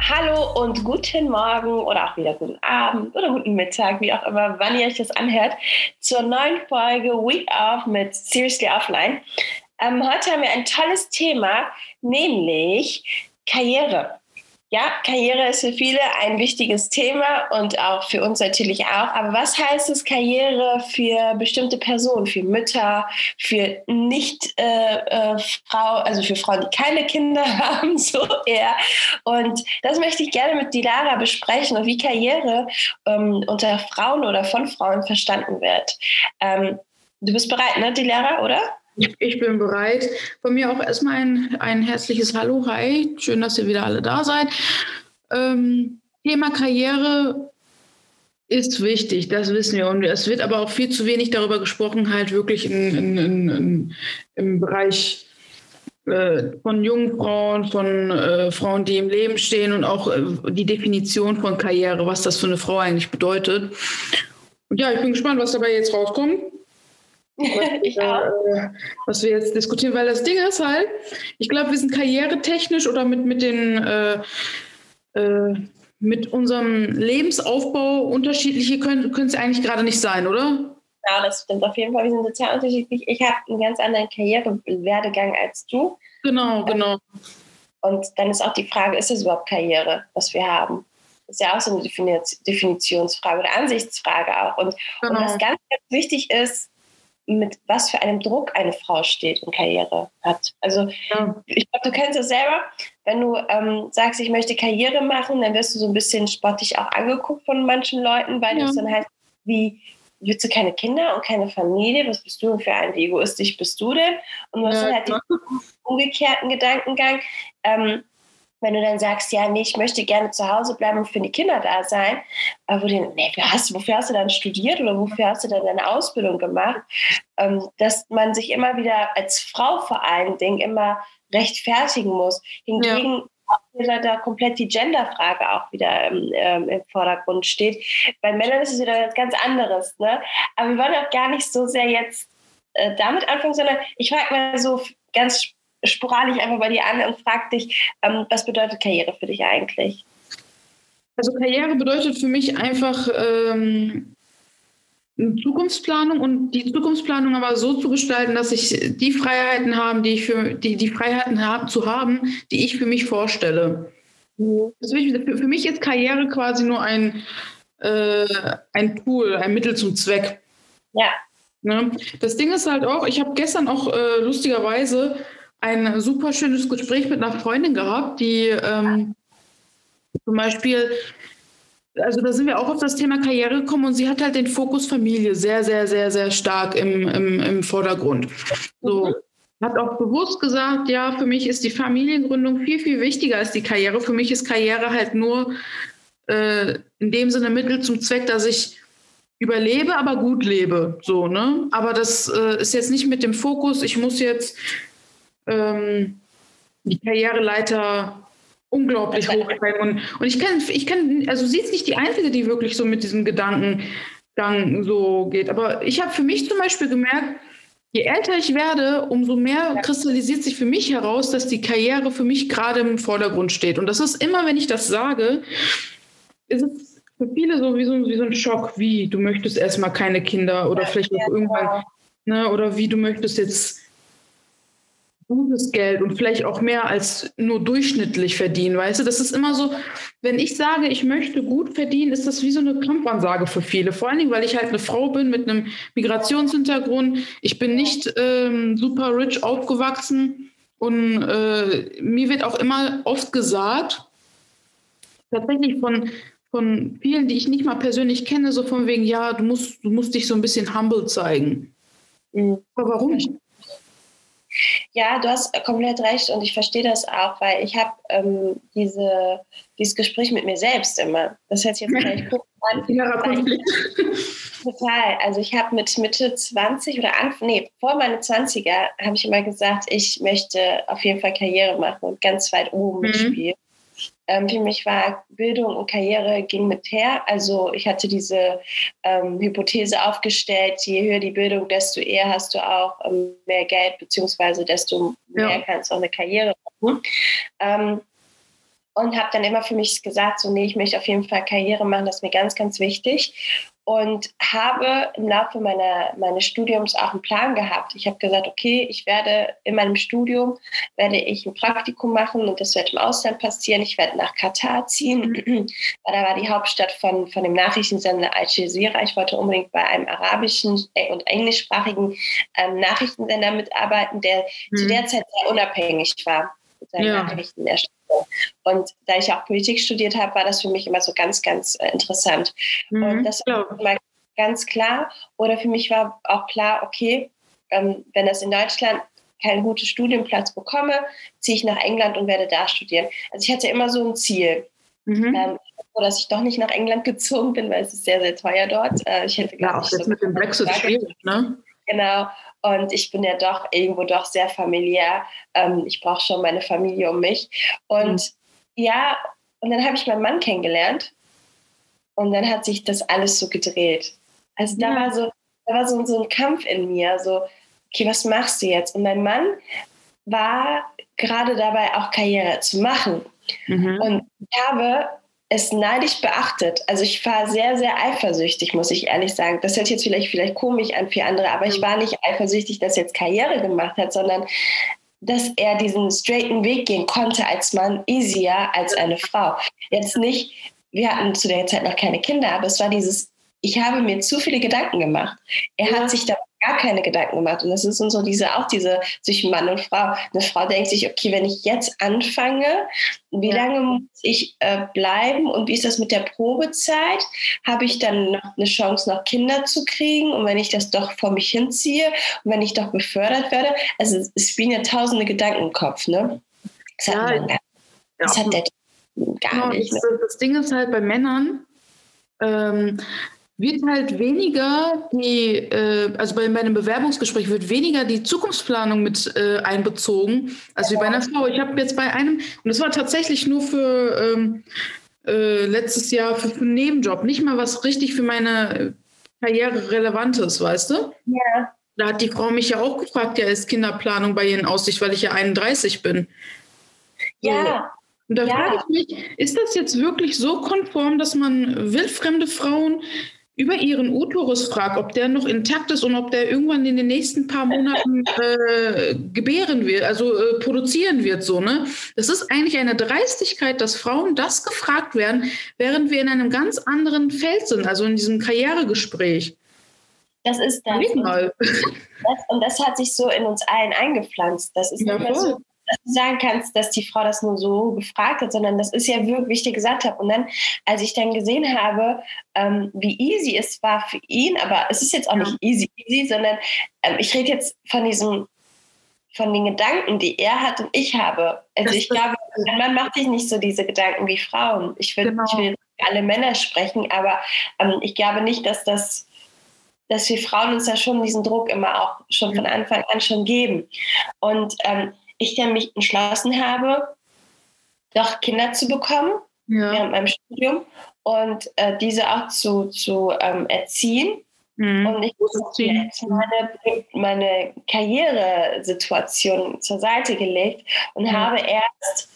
Hallo und guten Morgen oder auch wieder guten Abend oder guten Mittag, wie auch immer, wann ihr euch das anhört, zur neuen Folge Week Off mit Seriously Offline. Ähm, heute haben wir ein tolles Thema, nämlich Karriere. Ja, Karriere ist für viele ein wichtiges Thema und auch für uns natürlich auch. Aber was heißt es Karriere für bestimmte Personen, für Mütter, für nicht äh, äh, Frau, also für Frauen, die keine Kinder haben, so eher. Und das möchte ich gerne mit Dilara besprechen und wie Karriere ähm, unter Frauen oder von Frauen verstanden wird. Ähm, du bist bereit, ne, Dilara, oder? Ich, ich, bin bereit. Von mir auch erstmal ein, ein herzliches Hallo, hi. Schön, dass ihr wieder alle da seid. Ähm, Thema Karriere ist wichtig, das wissen wir. Und es wird aber auch viel zu wenig darüber gesprochen, halt wirklich in, in, in, im Bereich äh, von jungen Frauen, von äh, Frauen, die im Leben stehen und auch äh, die Definition von Karriere, was das für eine Frau eigentlich bedeutet. Und ja, ich bin gespannt, was dabei jetzt rauskommt. ich auch. Äh, was wir jetzt diskutieren, weil das Ding ist halt, ich glaube, wir sind karrieretechnisch oder mit, mit den äh, äh, mit unserem Lebensaufbau unterschiedliche können es eigentlich gerade nicht sein, oder? Ja, das stimmt auf jeden Fall. Wir sind total unterschiedlich. Ich habe einen ganz anderen Karrierewerdegang als du. Genau, genau. Und dann ist auch die Frage, ist es überhaupt Karriere, was wir haben? Das ist ja auch so eine Definitionsfrage oder Ansichtsfrage auch. Und, genau. und was ganz, ganz wichtig ist, mit was für einem Druck eine Frau steht und Karriere hat. Also ja. ich glaube, du kennst es selber. Wenn du ähm, sagst, ich möchte Karriere machen, dann wirst du so ein bisschen spottig auch angeguckt von manchen Leuten, weil ja. das dann halt wie willst du keine Kinder und keine Familie? Was bist du denn für ein, wie egoistisch bist du denn? Und du hast ja, dann halt den umgekehrten Gedankengang. Ähm, wenn du dann sagst, ja, nee, ich möchte gerne zu Hause bleiben und für die Kinder da sein, aber wo du, nee, hast, wofür hast du dann studiert oder wofür hast du dann deine Ausbildung gemacht? Ähm, dass man sich immer wieder als Frau vor allen Dingen immer rechtfertigen muss. Hingegen ja. da komplett die Genderfrage auch wieder im, ähm, im, Vordergrund steht. Bei Männern ist es wieder etwas ganz anderes. Ne? Aber wir wollen auch gar nicht so sehr jetzt äh, damit anfangen, sondern ich frage mal so ganz sporadisch einfach bei dir an und frag dich, ähm, was bedeutet Karriere für dich eigentlich? Also Karriere bedeutet für mich einfach ähm, Zukunftsplanung und die Zukunftsplanung aber so zu gestalten, dass ich die Freiheiten habe, die ich für die, die Freiheiten haben, zu haben, die ich für mich vorstelle. Mhm. Für, für, mich ist Karriere quasi nur ein, äh, ein Tool, ein Mittel zum Zweck. Ja. Ne? Das Ding ist halt auch, ich habe gestern auch äh, lustigerweise ein super schönes Gespräch mit einer Freundin gehabt, die ähm, zum Beispiel, also da sind wir auch auf das Thema Karriere gekommen und sie hat halt den Fokus Familie sehr, sehr, sehr, sehr stark im, im, im Vordergrund. So. Hat auch bewusst gesagt, ja, für mich ist die Familiengründung viel, viel wichtiger als die Karriere. Für mich ist Karriere halt nur äh, in dem Sinne Mittel zum Zweck, dass ich überlebe, aber gut lebe. So, ne? Aber das äh, ist jetzt nicht mit dem Fokus, ich muss jetzt ähm, die Karriereleiter unglaublich hoch und, und ich kann, ich kann, also sie ist nicht die Einzige, die wirklich so mit diesem Gedankengang so geht. Aber ich habe für mich zum Beispiel gemerkt, je älter ich werde, umso mehr kristallisiert sich für mich heraus, dass die Karriere für mich gerade im Vordergrund steht. Und das ist immer, wenn ich das sage, ist es für viele so wie so, wie so ein Schock, wie du möchtest erstmal keine Kinder oder vielleicht auch irgendwann, ne, oder wie du möchtest jetzt gutes Geld und vielleicht auch mehr als nur durchschnittlich verdienen, weißt du? Das ist immer so, wenn ich sage, ich möchte gut verdienen, ist das wie so eine Kampfansage für viele. Vor allen Dingen, weil ich halt eine Frau bin mit einem Migrationshintergrund. Ich bin nicht ähm, super rich aufgewachsen und äh, mir wird auch immer oft gesagt, tatsächlich von, von vielen, die ich nicht mal persönlich kenne, so von wegen, ja, du musst, du musst dich so ein bisschen humble zeigen. Mhm. Aber warum? Ja, du hast komplett recht und ich verstehe das auch, weil ich habe ähm, diese, dieses Gespräch mit mir selbst immer. Das hört sich jetzt vielleicht komisch an. Total. Also ich habe mit Mitte 20 oder Anfang, nee, vor meine 20er habe ich immer gesagt, ich möchte auf jeden Fall Karriere machen und ganz weit oben mhm. mitspielen. Ähm, für mich war Bildung und Karriere ging mit her. Also ich hatte diese ähm, Hypothese aufgestellt, je höher die Bildung, desto eher hast du auch ähm, mehr Geld, beziehungsweise desto mehr ja. kannst du auch eine Karriere machen. Ähm, und habe dann immer für mich gesagt, so nee, ich möchte auf jeden Fall Karriere machen, das ist mir ganz, ganz wichtig und habe im Laufe meiner, meines Studiums auch einen Plan gehabt. Ich habe gesagt, okay, ich werde in meinem Studium werde ich ein Praktikum machen und das wird im Ausland passieren. Ich werde nach Katar ziehen, weil da war die Hauptstadt von, von dem Nachrichtensender Al Jazeera. Ich wollte unbedingt bei einem arabischen und englischsprachigen ähm, Nachrichtensender mitarbeiten, der mhm. zu der Zeit sehr unabhängig war mit seinen ja. Nachrichtenerstellung. Und da ich auch Politik studiert habe, war das für mich immer so ganz, ganz äh, interessant. Mhm, und das war immer ganz klar. Oder für mich war auch klar, okay, ähm, wenn das in Deutschland keinen guten Studienplatz bekomme, ziehe ich nach England und werde da studieren. Also ich hatte immer so ein Ziel. Mhm. Ähm, dass ich doch nicht nach England gezogen bin, weil es ist sehr, sehr teuer dort. Äh, ich hätte ja, auch jetzt so mit dem Brexit schwierig, ne? Genau. Und ich bin ja doch irgendwo doch sehr familiär. Ähm, ich brauche schon meine Familie um mich. Und mhm. ja, und dann habe ich meinen Mann kennengelernt. Und dann hat sich das alles so gedreht. Also da ja. war so, da war so, so ein Kampf in mir. So, okay, was machst du jetzt? Und mein Mann war gerade dabei, auch Karriere zu machen. Mhm. Und ich habe es neidisch beachtet. Also ich war sehr, sehr eifersüchtig, muss ich ehrlich sagen. Das hört jetzt vielleicht, vielleicht komisch an für andere, aber ich mhm. war nicht eifersüchtig, dass er jetzt Karriere gemacht hat, sondern dass er diesen straighten Weg gehen konnte als Mann, easier als eine Frau. Jetzt nicht, wir hatten zu der Zeit noch keine Kinder, aber es war dieses, ich habe mir zu viele Gedanken gemacht. Er hat sich da gar keine Gedanken gemacht. Und das ist so diese, auch diese zwischen Mann und Frau. Eine Frau denkt sich, okay, wenn ich jetzt anfange, wie ja. lange muss ich äh, bleiben und wie ist das mit der Probezeit? Habe ich dann noch eine Chance, noch Kinder zu kriegen? Und wenn ich das doch vor mich hinziehe und wenn ich doch befördert werde, also es spielen ja tausende Gedanken im Kopf, ne? Das ja, hat, man, das hat der gar genau, nicht. Ne? Das Ding ist halt bei Männern, ähm, wird halt weniger die, äh, also bei, bei einem Bewerbungsgespräch wird weniger die Zukunftsplanung mit äh, einbezogen, als wie bei einer Frau. Ich habe jetzt bei einem, und das war tatsächlich nur für ähm, äh, letztes Jahr für, für einen Nebenjob, nicht mal was richtig für meine Karriere relevantes, weißt du? Ja. Da hat die Frau mich ja auch gefragt, ja, ist Kinderplanung bei Ihnen Aussicht, weil ich ja 31 bin. Ja. Und da ja. frage ich mich, ist das jetzt wirklich so konform, dass man wildfremde Frauen über ihren Uterus fragt, ob der noch intakt ist und ob der irgendwann in den nächsten paar Monaten äh, gebären wird, also äh, produzieren wird, so, ne? Das ist eigentlich eine Dreistigkeit, dass Frauen das gefragt werden, während wir in einem ganz anderen Feld sind, also in diesem Karrieregespräch. Das ist das. Und das, und das hat sich so in uns allen eingepflanzt. Das ist ja, nicht mehr so dass du sagen kannst, dass die Frau das nur so gefragt hat, sondern das ist ja wirklich, wie ich dir gesagt habe. Und dann, als ich dann gesehen habe, ähm, wie easy es war für ihn, aber es ist jetzt auch nicht easy, easy, sondern ähm, ich rede jetzt von diesem von den Gedanken, die er hat und ich habe. Also ich glaube, man macht sich nicht so diese Gedanken wie Frauen. Ich will, genau. ich will alle Männer sprechen, aber ähm, ich glaube nicht, dass das dass wir Frauen uns da schon diesen Druck immer auch schon von Anfang an schon geben. Und ähm, ich dann mich entschlossen habe, doch Kinder zu bekommen ja. während meinem Studium und äh, diese auch zu, zu ähm, erziehen. Mhm. Und ich habe jetzt meine, meine Karrieresituation zur Seite gelegt und mhm. habe erst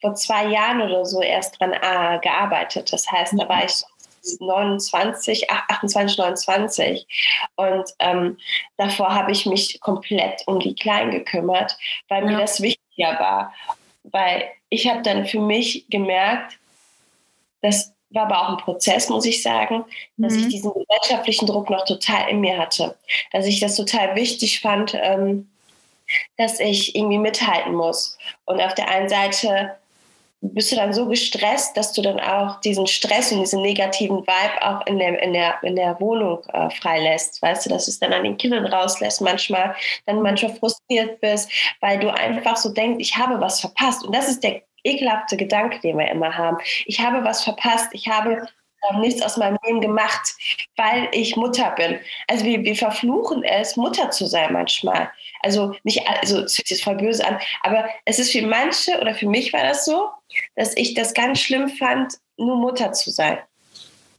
vor zwei Jahren oder so erst dran äh, gearbeitet. Das heißt, da war ich 29, 28, 29. Und ähm, davor habe ich mich komplett um die Kleinen gekümmert, weil ja. mir das wichtiger war. Weil ich habe dann für mich gemerkt, das war aber auch ein Prozess, muss ich sagen, dass mhm. ich diesen gesellschaftlichen Druck noch total in mir hatte. Dass ich das total wichtig fand, ähm, dass ich irgendwie mithalten muss. Und auf der einen Seite bist du dann so gestresst, dass du dann auch diesen Stress und diesen negativen Vibe auch in der, in der, in der Wohnung äh, freilässt. Weißt du, dass du es dann an den Kindern rauslässt, manchmal, dann manchmal frustriert bist, weil du einfach so denkst, ich habe was verpasst. Und das ist der ekelhafte Gedanke, den wir immer haben. Ich habe was verpasst, ich habe ähm, nichts aus meinem Leben gemacht, weil ich Mutter bin. Also wir, wir verfluchen es, Mutter zu sein manchmal. Also nicht, also es hört sich voll böse an, aber es ist für manche oder für mich war das so, dass ich das ganz schlimm fand, nur Mutter zu sein.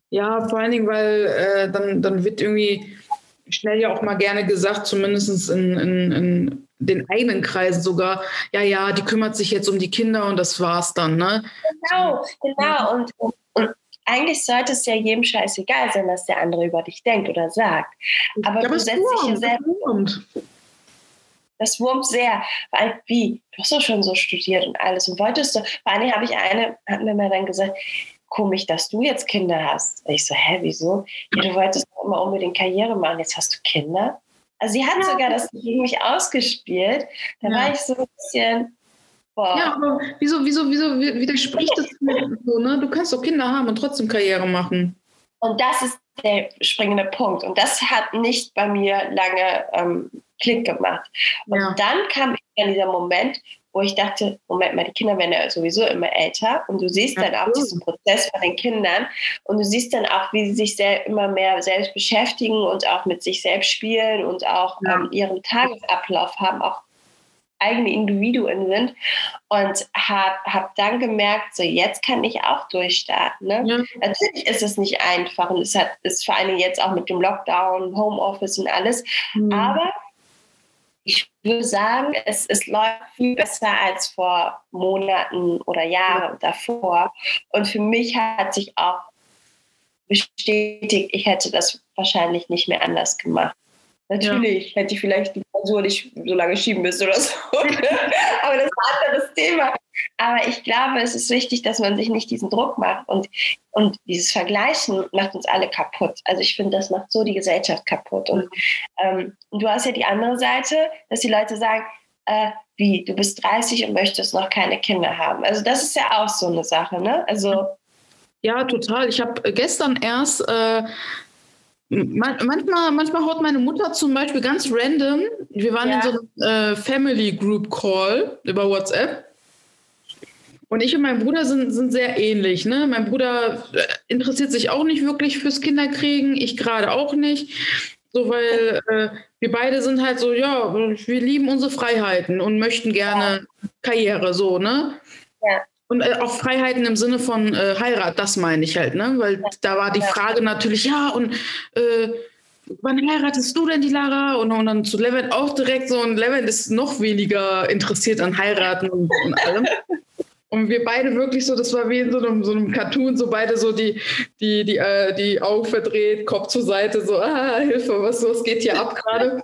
Ja, vor allen Dingen, weil äh, dann, dann wird irgendwie schnell ja auch mal gerne gesagt, zumindest in, in, in den eigenen Kreisen sogar, ja, ja, die kümmert sich jetzt um die Kinder und das war's dann, ne? Genau, genau. Und, und, und eigentlich sollte es ja jedem scheißegal sein, was der andere über dich denkt oder sagt. Aber, ja, du setzt dich ja selber. Das wurmt sehr. Weil, wie? Du hast doch schon so studiert und alles. Und wolltest du, vor allem habe ich eine, hat mir mal dann gesagt, komisch, dass du jetzt Kinder hast. Und ich so, hä, wieso? Ja, du wolltest doch immer unbedingt Karriere machen, jetzt hast du Kinder. Also sie hat ja. sogar das gegen mich ausgespielt. Da ja. war ich so ein bisschen, boah. Ja, aber wieso, wieso, wieso widerspricht das so, ne? Du kannst doch Kinder haben und trotzdem Karriere machen. Und das ist der springende Punkt. Und das hat nicht bei mir lange ähm, Klick gemacht. Und ja. dann kam in dieser Moment, wo ich dachte, Moment mal, die Kinder werden ja sowieso immer älter und du siehst dann auch diesen Prozess von den Kindern und du siehst dann auch, wie sie sich sehr, immer mehr selbst beschäftigen und auch mit sich selbst spielen und auch ja. ähm, ihren Tagesablauf haben, auch eigene Individuen sind und habe hab dann gemerkt, so jetzt kann ich auch durchstarten. Ne? Ja. Natürlich ist es nicht einfach und es hat, ist vor allem jetzt auch mit dem Lockdown, Homeoffice und alles, mhm. aber ich würde sagen, es, es läuft viel besser als vor Monaten oder Jahren davor. Und für mich hat sich auch bestätigt, ich hätte das wahrscheinlich nicht mehr anders gemacht. Natürlich ja. hätte ich vielleicht die Klausur nicht so lange schieben müssen oder so. Aber das ist ein anderes Thema. Aber ich glaube, es ist wichtig, dass man sich nicht diesen Druck macht. Und, und dieses Vergleichen macht uns alle kaputt. Also ich finde, das macht so die Gesellschaft kaputt. Und, ähm, und du hast ja die andere Seite, dass die Leute sagen, äh, wie, du bist 30 und möchtest noch keine Kinder haben. Also das ist ja auch so eine Sache, ne? Also ja, total. Ich habe gestern erst äh, manchmal, manchmal haut meine Mutter zum Beispiel ganz random. Wir waren ja. in so einem äh, Family Group Call über WhatsApp. Und ich und mein Bruder sind, sind sehr ähnlich. Ne? Mein Bruder äh, interessiert sich auch nicht wirklich fürs Kinderkriegen, ich gerade auch nicht. So, weil äh, wir beide sind halt so, ja, wir lieben unsere Freiheiten und möchten gerne ja. Karriere, so, ne? Ja. Und äh, auch Freiheiten im Sinne von äh, Heirat, das meine ich halt, ne? Weil da war die Frage natürlich, ja, und äh, wann heiratest du denn die Lara? Und, und dann zu Levent auch direkt so, und Levent ist noch weniger interessiert an Heiraten und, und allem. Und wir beide wirklich so, das war wie in so einem, so einem Cartoon, so beide so die, die, die, äh, die Augen verdreht, Kopf zur Seite, so, ah, Hilfe, was, was geht hier ab gerade?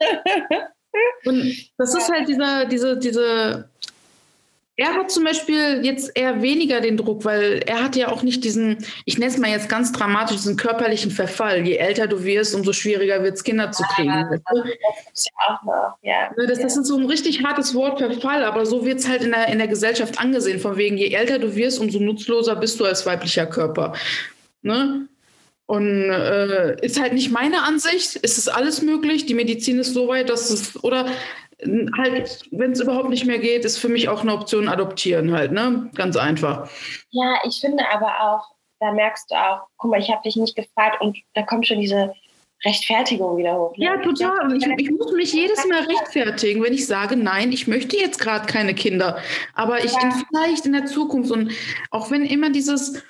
Und das ist halt dieser, diese, diese er hat zum Beispiel jetzt eher weniger den Druck, weil er hat ja auch nicht diesen, ich nenne es mal jetzt ganz dramatisch, diesen körperlichen Verfall. Je älter du wirst, umso schwieriger wird es, Kinder zu kriegen. Ja, das ist ja auch noch, ja. Das, das ist so ein richtig hartes Wort, Verfall, aber so wird es halt in der, in der Gesellschaft angesehen, von wegen, je älter du wirst, umso nutzloser bist du als weiblicher Körper. Ne? Und äh, ist halt nicht meine Ansicht. Es ist alles möglich. Die Medizin ist so weit, dass es, oder halt, wenn es überhaupt nicht mehr geht, ist für mich auch eine Option adoptieren halt, ne? Ganz einfach. Ja, ich finde aber auch, da merkst du auch, guck mal, ich habe dich nicht gefragt und da kommt schon diese Rechtfertigung wieder hoch. Ne? Ja, total. Ich, ich, muss mich jedes Mal rechtfertigen, wenn ich sage, nein, ich möchte jetzt gerade keine Kinder. Aber ich ja. vielleicht in der Zukunft und auch wenn immer dieses,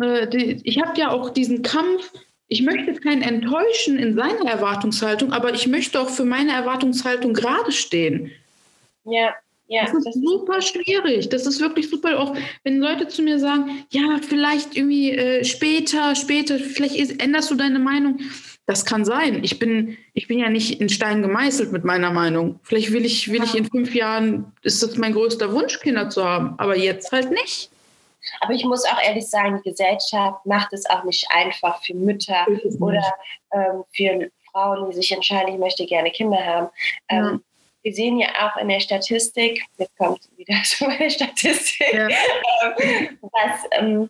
äh, die, ich habe ja auch diesen Kampf, ich möchte keinen enttäuschen in seiner Erwartungshaltung, aber ich möchte auch für meine Erwartungshaltung gerade stehen. Ja, ja. Das ist das super ist schwierig. Das ist wirklich super. Auch wenn Leute zu mir sagen, ja, vielleicht irgendwie äh, später, später, vielleicht änderst du deine Meinung. Das kann sein. Ich bin, ich bin ja nicht in Stein gemeißelt mit meiner Meinung. Vielleicht will ich, will ja. ich in fünf Jahren, ist das mein größter Wunsch, Kinder zu haben. Aber jetzt halt nicht. Aber ich muss auch ehrlich sagen, die Gesellschaft macht es auch nicht einfach für Mütter oder ähm, für Frauen, die sich entscheiden, ich möchte gerne Kinder haben. Ähm, ja. Wir sehen ja auch in der Statistik, jetzt kommt wieder so eine Statistik, ja. Ähm,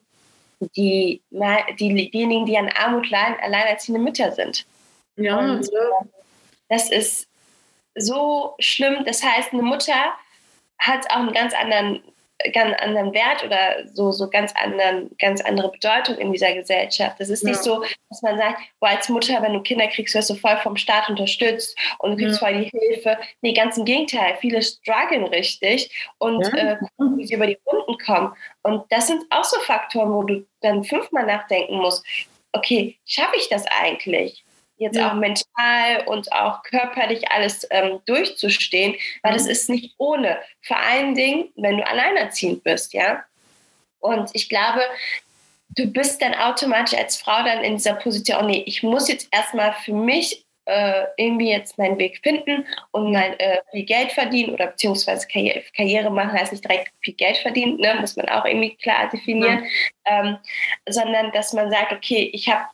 dass die, die, diejenigen, die an Armut leiden, alleinerziehende Mütter sind. Ja, Und, äh, das ist so schlimm. Das heißt, eine Mutter hat auch einen ganz anderen ganz anderen Wert oder so, so ganz, anderen, ganz andere Bedeutung in dieser Gesellschaft. Das ist ja. nicht so, dass man sagt, wo als Mutter, wenn du Kinder kriegst, wirst du voll vom Staat unterstützt und du kriegst ja. voll die Hilfe. Nee, ganz im Gegenteil. Viele strugglen richtig und ja. äh, wie sie über die Runden kommen. Und das sind auch so Faktoren, wo du dann fünfmal nachdenken musst. Okay, schaffe ich das eigentlich? Jetzt ja. auch mental und auch körperlich alles ähm, durchzustehen, weil das mhm. ist nicht ohne. Vor allen Dingen, wenn du alleinerziehend bist, ja. Und ich glaube, du bist dann automatisch als Frau dann in dieser Position, oh nee, ich muss jetzt erstmal für mich äh, irgendwie jetzt meinen Weg finden und mein, äh, viel Geld verdienen oder beziehungsweise Karriere, Karriere, machen heißt nicht direkt viel Geld verdienen, ne? muss man auch irgendwie klar definieren, ja. ähm, sondern dass man sagt, okay, ich habe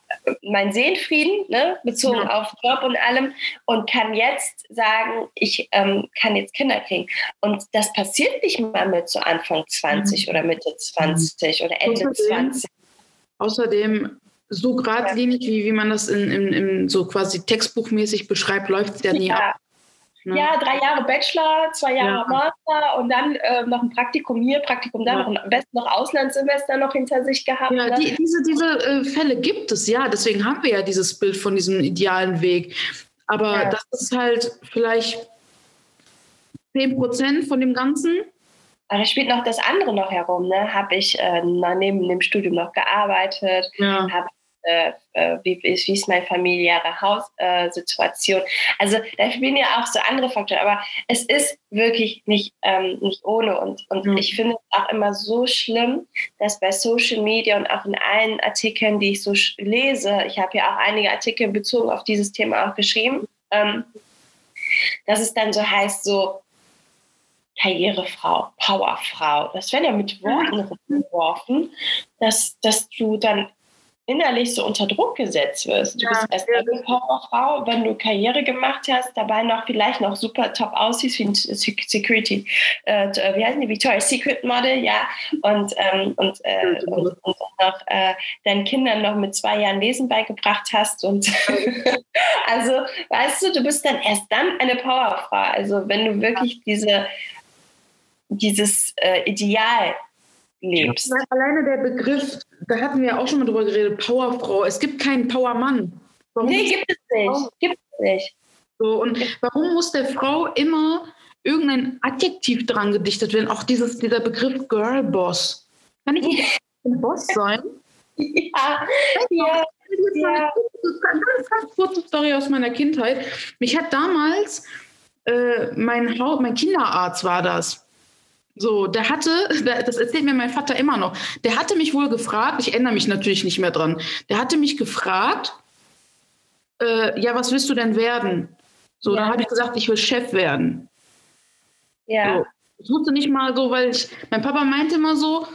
meinen Seelenfrieden ne? bezogen ja. auf Job und allem und kann jetzt sagen, ich ähm, kann jetzt Kinder kriegen. Und das passiert nicht mal mit so Anfang 20 mhm. oder Mitte 20 oder Ende außerdem, 20. Außerdem so geradlinig, wie, wie man das in, in, in so quasi textbuchmäßig beschreibt, läuft es ja nie ab. Ne? Ja, drei Jahre Bachelor, zwei Jahre ja. Master und dann äh, noch ein Praktikum hier, Praktikum da, ja. noch am besten noch Auslandssemester noch hinter sich gehabt. Ja, ne? die, diese, diese äh, Fälle gibt es, ja. Deswegen haben wir ja dieses Bild von diesem idealen Weg. Aber ja. das ist halt vielleicht 10 Prozent von dem Ganzen. Aber da spielt noch das andere noch herum. Ne? Habe ich äh, neben dem Studium noch gearbeitet, ja. habe äh, äh, wie, ist, wie ist meine familiäre Haussituation. also da spielen ja auch so andere Faktoren, aber es ist wirklich nicht, ähm, nicht ohne. Und, und mhm. ich finde es auch immer so schlimm, dass bei Social Media und auch in allen Artikeln, die ich so lese, ich habe ja auch einige Artikel bezogen auf dieses Thema auch geschrieben, ähm, dass es dann so heißt, so Karrierefrau, Powerfrau. Das werden ja mit Worten geworfen, dass, dass du dann innerlich so unter Druck gesetzt wirst. Du ja, bist erst eine Powerfrau, wenn du Karriere gemacht hast, dabei noch vielleicht noch super top aussiehst wie ein Security, äh, äh, wie heißen die, Victoria's Secret Model, ja, und, ähm, und, äh, und, und noch äh, deinen Kindern noch mit zwei Jahren Lesen beigebracht hast und also, weißt du, du bist dann erst dann eine Powerfrau. Also wenn du wirklich diese dieses äh, Ideal lebst. Alleine der Begriff, da hatten wir auch schon mal drüber geredet, Powerfrau. Es gibt keinen Powermann. Warum nee, gibt es nicht. Gibt es nicht. So, und warum muss der Frau immer irgendein Adjektiv dran gedichtet werden? Auch dieses, dieser Begriff Girlboss. Kann ich nicht ein Boss sein? Ja, ja. ja. Ganz, ganz kurze Story aus meiner Kindheit. Mich hat damals äh, mein, mein Kinderarzt war das so, der hatte, das erzählt mir mein Vater immer noch, der hatte mich wohl gefragt, ich erinnere mich natürlich nicht mehr dran, der hatte mich gefragt, äh, ja, was willst du denn werden? So, ja. dann habe ich gesagt, ich will Chef werden. Ja. So, ich wusste nicht mal so, weil ich, mein Papa meinte immer so,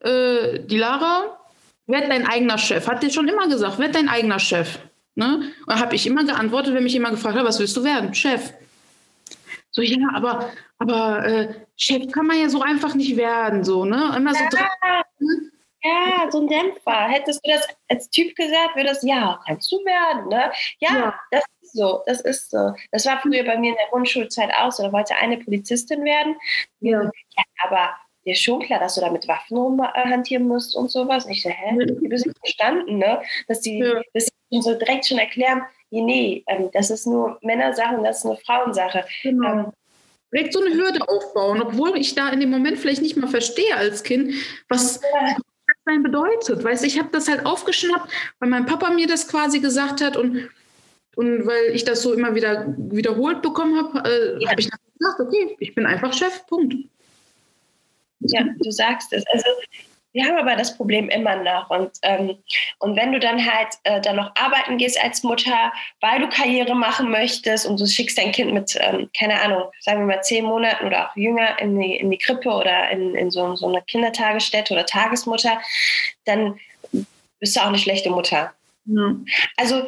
äh, die Lara, werd dein eigener Chef. Hat dir schon immer gesagt, werd dein eigener Chef. Ne? Und habe ich immer geantwortet, wenn mich jemand gefragt hat, was willst du werden? Chef. So, ja, aber, aber äh, Chef kann man ja so einfach nicht werden, so, ne? Immer so ja, ja, so ein Dämpfer. Hättest du das als Typ gesagt, würde das, ja, kannst du werden, ne? Ja, ja, das ist so, das ist so. Das war früher bei mir in der Grundschulzeit auch so. Da wollte eine Polizistin werden. Ja. ja aber dir ist schon klar, dass du da mit Waffen rumhantieren musst und sowas. Und ich so, hä? Du bist nicht verstanden, ne? Dass die, ja. dass die so direkt schon erklären, nee, nee, ähm, das ist nur Männersache und das ist eine Frauensache. Genau. Ähm, direkt so eine Hürde aufbauen, obwohl ich da in dem Moment vielleicht nicht mal verstehe als Kind, was das sein bedeutet. Weißt ich habe das halt aufgeschnappt, weil mein Papa mir das quasi gesagt hat und, und weil ich das so immer wieder wiederholt bekommen habe, äh, ja. habe ich gesagt, okay, ich bin einfach Chef, Punkt. Ja, du sagst es. Also wir haben aber das Problem immer noch. Und, ähm, und wenn du dann halt äh, dann noch arbeiten gehst als Mutter, weil du Karriere machen möchtest und du schickst dein Kind mit, ähm, keine Ahnung, sagen wir mal zehn Monaten oder auch jünger in die, in die Krippe oder in, in so, so eine Kindertagesstätte oder Tagesmutter, dann bist du auch eine schlechte Mutter. Mhm. Also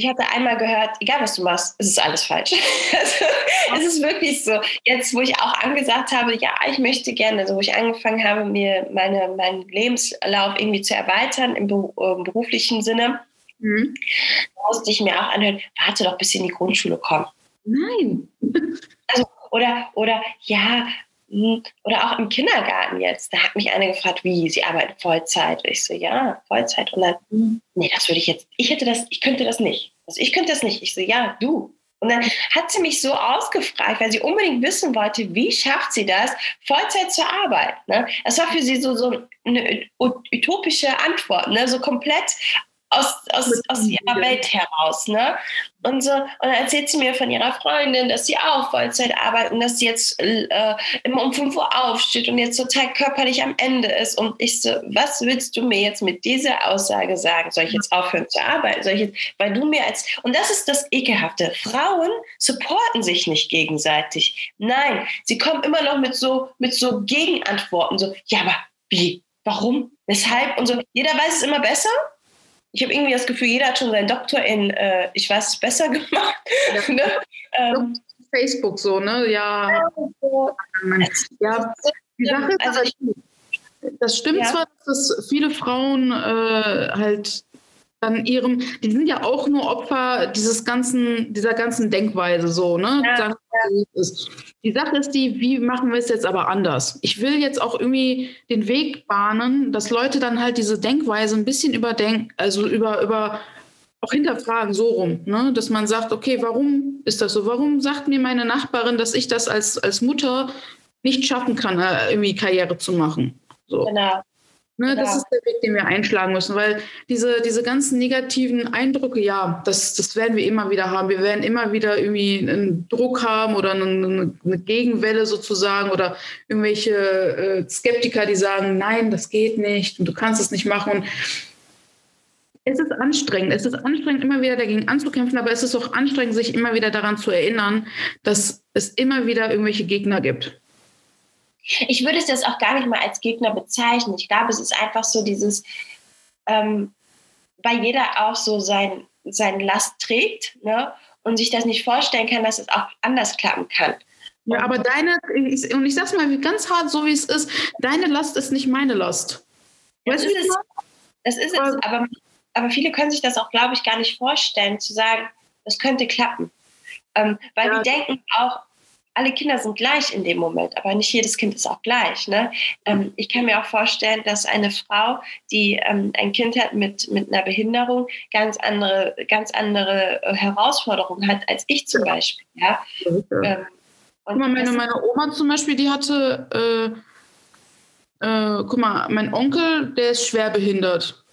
ich hatte einmal gehört, egal was du machst, es ist alles falsch. es ist wirklich so. Jetzt, wo ich auch angesagt habe, ja, ich möchte gerne, also wo ich angefangen habe, mir meine, meinen Lebenslauf irgendwie zu erweitern im, im beruflichen Sinne, mhm. musste ich mir auch anhören, warte doch, bis sie in die Grundschule kommen. Nein. Also, oder, oder ja, oder auch im Kindergarten jetzt, da hat mich eine gefragt, wie, sie arbeiten Vollzeit. Ich so, ja, Vollzeit. Und dann, nee, das würde ich jetzt, ich hätte das, ich könnte das nicht. Also ich könnte das nicht. Ich so, ja, du. Und dann hat sie mich so ausgefragt, weil sie unbedingt wissen wollte, wie schafft sie das, Vollzeit zu arbeiten. Ne? Das war für sie so, so eine utopische Antwort, ne? so komplett aus, aus, aus ihrer Welt heraus. Ne? Und so, und dann erzählt sie mir von ihrer Freundin, dass sie auch Vollzeit arbeitet und dass sie jetzt äh, immer um 5 Uhr aufsteht und jetzt total körperlich am Ende ist. Und ich so, was willst du mir jetzt mit dieser Aussage sagen? Soll ich jetzt aufhören zu arbeiten? Soll ich jetzt, weil du mir als, und das ist das Ekelhafte. Frauen supporten sich nicht gegenseitig. Nein, sie kommen immer noch mit so, mit so Gegenantworten. So, ja, aber wie? Warum? Weshalb? Und so, jeder weiß es immer besser ich habe irgendwie das Gefühl, jeder hat schon seinen Doktor in, äh, ich weiß es besser gemacht. Ja. ne? ähm, Facebook so, ne? Ja. Ja, die Sache ist, also ich, das stimmt ja. zwar, dass viele Frauen äh, halt dann ihrem, die sind ja auch nur Opfer dieses ganzen, dieser ganzen Denkweise so, ne? Ja. Die Sache ist die, wie machen wir es jetzt aber anders? Ich will jetzt auch irgendwie den Weg bahnen, dass Leute dann halt diese Denkweise ein bisschen überdenken, also über, über auch hinterfragen, so rum, ne? dass man sagt, okay, warum ist das so? Warum sagt mir meine Nachbarin, dass ich das als, als Mutter nicht schaffen kann, äh, irgendwie Karriere zu machen? So. Genau. Ne, das ist der Weg, den wir einschlagen müssen, weil diese, diese ganzen negativen Eindrücke, ja, das, das werden wir immer wieder haben. Wir werden immer wieder irgendwie einen Druck haben oder eine, eine Gegenwelle sozusagen oder irgendwelche äh, Skeptiker, die sagen, nein, das geht nicht und du kannst es nicht machen. Und es ist anstrengend. Es ist anstrengend, immer wieder dagegen anzukämpfen, aber es ist auch anstrengend, sich immer wieder daran zu erinnern, dass es immer wieder irgendwelche Gegner gibt. Ich würde es jetzt auch gar nicht mal als Gegner bezeichnen. Ich glaube, es ist einfach so dieses, ähm, weil jeder auch so sein, sein Last trägt ne? und sich das nicht vorstellen kann, dass es auch anders klappen kann. Ja, aber deine, ich, und ich sag's mal ganz hart, so wie es ist, deine Last ist nicht meine Last. Weißt das ist es, das ist es, aber, aber viele können sich das auch, glaube ich, gar nicht vorstellen, zu sagen, das könnte klappen. Ähm, weil ja. wir denken auch, alle Kinder sind gleich in dem Moment, aber nicht jedes Kind ist auch gleich. Ne? Ähm, ich kann mir auch vorstellen, dass eine Frau, die ähm, ein Kind hat mit, mit einer Behinderung, ganz andere, ganz andere äh, Herausforderungen hat als ich zum Beispiel. Ja? Ähm, guck mal, meine, meine Oma zum Beispiel, die hatte, äh, äh, guck mal, mein Onkel, der ist schwer behindert.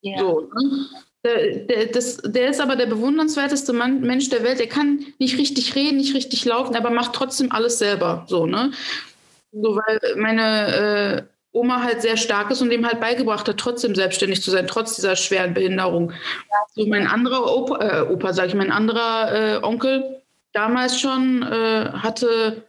Ja. So, ne? Der, der, das, der ist aber der bewundernswerteste Mann, Mensch der Welt. Der kann nicht richtig reden, nicht richtig laufen, aber macht trotzdem alles selber. So, ne? So, weil meine äh, Oma halt sehr stark ist und dem halt beigebracht hat, trotzdem selbstständig zu sein, trotz dieser schweren Behinderung. So, mein anderer Opa, äh, Opa sag ich, mein anderer äh, Onkel damals schon äh, hatte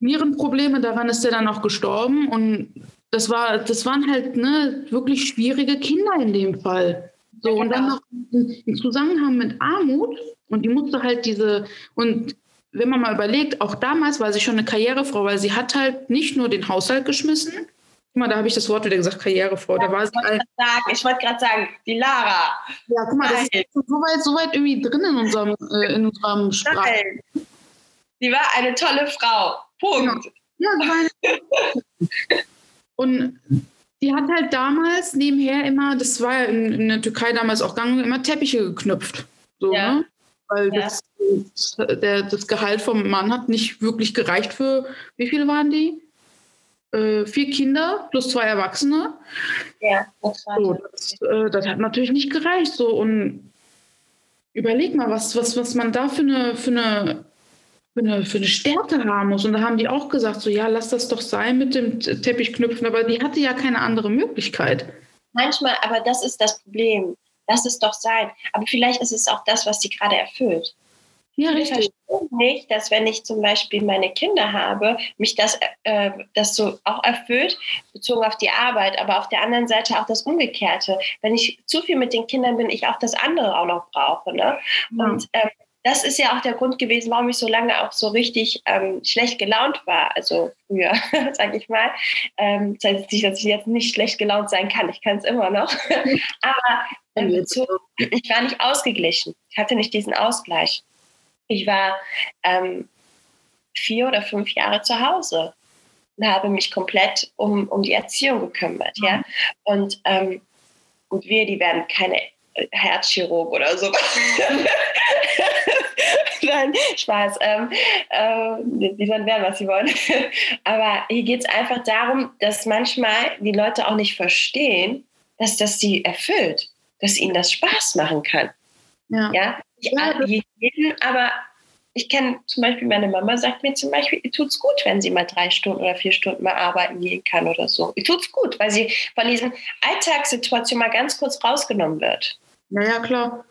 Nierenprobleme, daran ist er dann auch gestorben und das war, das waren halt ne, wirklich schwierige Kinder in dem Fall. So, und dann noch im Zusammenhang mit Armut und die musste halt diese, und wenn man mal überlegt, auch damals war sie schon eine Karrierefrau, weil sie hat halt nicht nur den Haushalt geschmissen, Guck mal, da habe ich das Wort wieder gesagt, Karrierefrau. Ja, da war sie halt, ich wollte gerade sagen, die Lara. Ja, guck mal, Nein. das ist so weit, so weit irgendwie drin in unserem, äh, in unserem Sprach. Die war eine tolle Frau. Punkt. Ja, ja eine Und die hat halt damals nebenher immer, das war ja in, in der Türkei damals auch gang, immer Teppiche geknüpft. So, ja. ne? Weil ja. das, der, das Gehalt vom Mann hat nicht wirklich gereicht für, wie viele waren die? Äh, vier Kinder plus zwei Erwachsene. Ja, das war so, das, äh, das hat natürlich nicht gereicht. So, und überleg mal, was, was, was man da für eine, für eine für eine, für eine Stärke haben muss. Und da haben die auch gesagt, so ja, lass das doch sein mit dem Teppichknüpfen, aber die hatte ja keine andere Möglichkeit. Manchmal, aber das ist das Problem. Lass es doch sein. Aber vielleicht ist es auch das, was sie gerade erfüllt. Ja, richtig. Ich verstehe nicht, dass wenn ich zum Beispiel meine Kinder habe, mich das, äh, das so auch erfüllt, bezogen auf die Arbeit, aber auf der anderen Seite auch das Umgekehrte. Wenn ich zu viel mit den Kindern bin, ich auch das andere auch noch brauche. Ne? Ja. Und ähm, das ist ja auch der Grund gewesen, warum ich so lange auch so richtig ähm, schlecht gelaunt war. Also früher, sage ich mal. Ähm, das heißt nicht, dass ich jetzt nicht schlecht gelaunt sein kann. Ich kann es immer noch. Aber ähm, so, ich war nicht ausgeglichen. Ich hatte nicht diesen Ausgleich. Ich war, ähm, vier oder fünf Jahre zu Hause und habe mich komplett um, um die Erziehung gekümmert. Ja? Mhm. Und, ähm, und wir, die werden keine Herzchirurg oder so. Nein, Spaß. Ähm, äh, die sollen werden, was sie wollen. Aber hier geht es einfach darum, dass manchmal die Leute auch nicht verstehen, dass das sie erfüllt, dass ihnen das Spaß machen kann. Ja. ja? Ich, ja jeden, aber ich kenne zum Beispiel, meine Mama sagt mir zum Beispiel, ihr tut's gut, wenn sie mal drei Stunden oder vier Stunden mal arbeiten gehen kann oder so. Ihr tut's gut, weil sie von diesen Alltagssituationen mal ganz kurz rausgenommen wird. Naja, klar.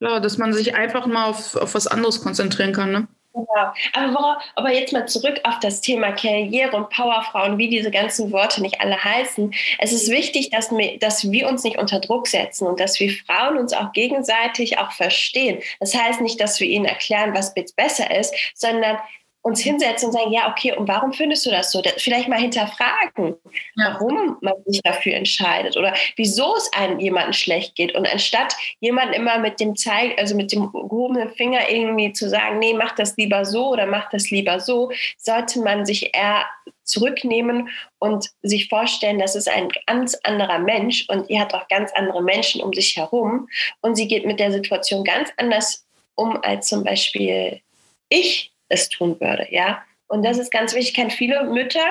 Klar, dass man sich einfach mal auf, auf was anderes konzentrieren kann, ne? Genau. Aber, aber jetzt mal zurück auf das Thema Karriere und Powerfrauen, wie diese ganzen Worte nicht alle heißen. Es ist wichtig, dass wir, dass wir uns nicht unter Druck setzen und dass wir Frauen uns auch gegenseitig auch verstehen. Das heißt nicht, dass wir ihnen erklären, was besser ist, sondern uns hinsetzen und sagen, ja, okay, und warum findest du das so? Vielleicht mal hinterfragen, ja. warum man sich dafür entscheidet oder wieso es einem jemanden schlecht geht. Und anstatt jemanden immer mit dem Zeig, also mit dem gehobenen Finger irgendwie zu sagen, nee, mach das lieber so oder mach das lieber so, sollte man sich eher zurücknehmen und sich vorstellen, das ist ein ganz anderer Mensch und ihr hat auch ganz andere Menschen um sich herum und sie geht mit der Situation ganz anders um als zum Beispiel ich es tun würde. Ja? Und das ist ganz wichtig. Ich kenne viele Mütter,